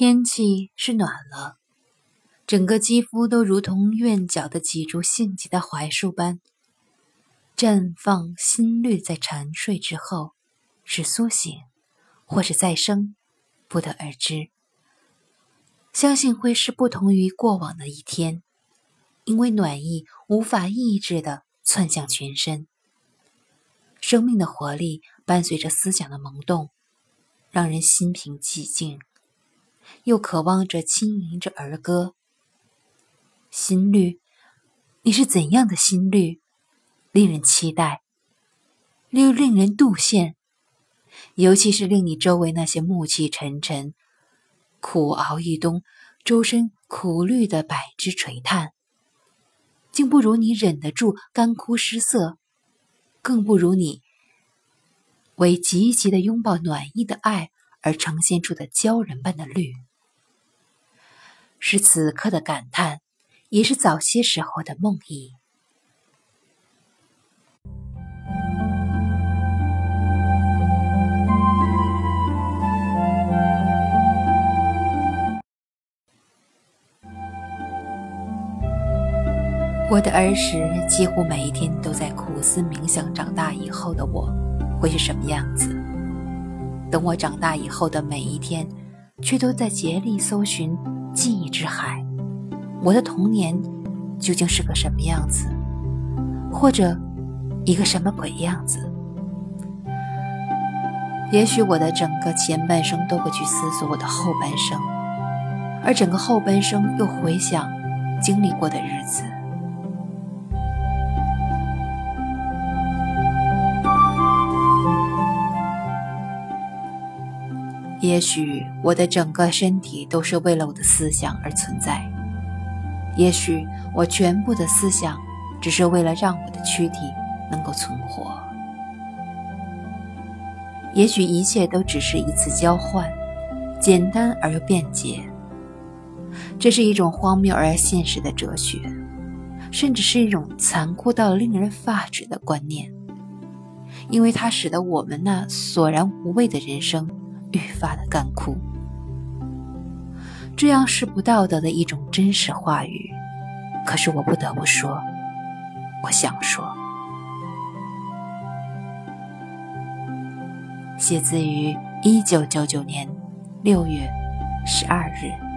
天气是暖了，整个肌肤都如同院角的几株性急的槐树般绽放。心率在沉睡之后是苏醒，或是再生，不得而知。相信会是不同于过往的一天，因为暖意无法抑制的窜向全身。生命的活力伴随着思想的萌动，让人心平气静。又渴望着轻吟着儿歌，心律，你是怎样的心律？令人期待，又令人妒羡，尤其是令你周围那些暮气沉沉、苦熬一冬、周身苦绿的百枝垂叹，竟不如你忍得住干枯失色，更不如你为积极的拥抱暖意的爱。而呈现出的鲛人般的绿，是此刻的感叹，也是早些时候的梦呓。我的儿时几乎每一天都在苦思冥想，长大以后的我会是什么样子？等我长大以后的每一天，却都在竭力搜寻记忆之海。我的童年究竟是个什么样子，或者一个什么鬼样子？也许我的整个前半生都会去思索我的后半生，而整个后半生又回想经历过的日子。也许我的整个身体都是为了我的思想而存在，也许我全部的思想只是为了让我的躯体能够存活，也许一切都只是一次交换，简单而又便捷。这是一种荒谬而现实的哲学，甚至是一种残酷到令人发指的观念，因为它使得我们那索然无味的人生。愈发的干枯，这样是不道德的一种真实话语。可是我不得不说，我想说。写自于一九九九年六月十二日。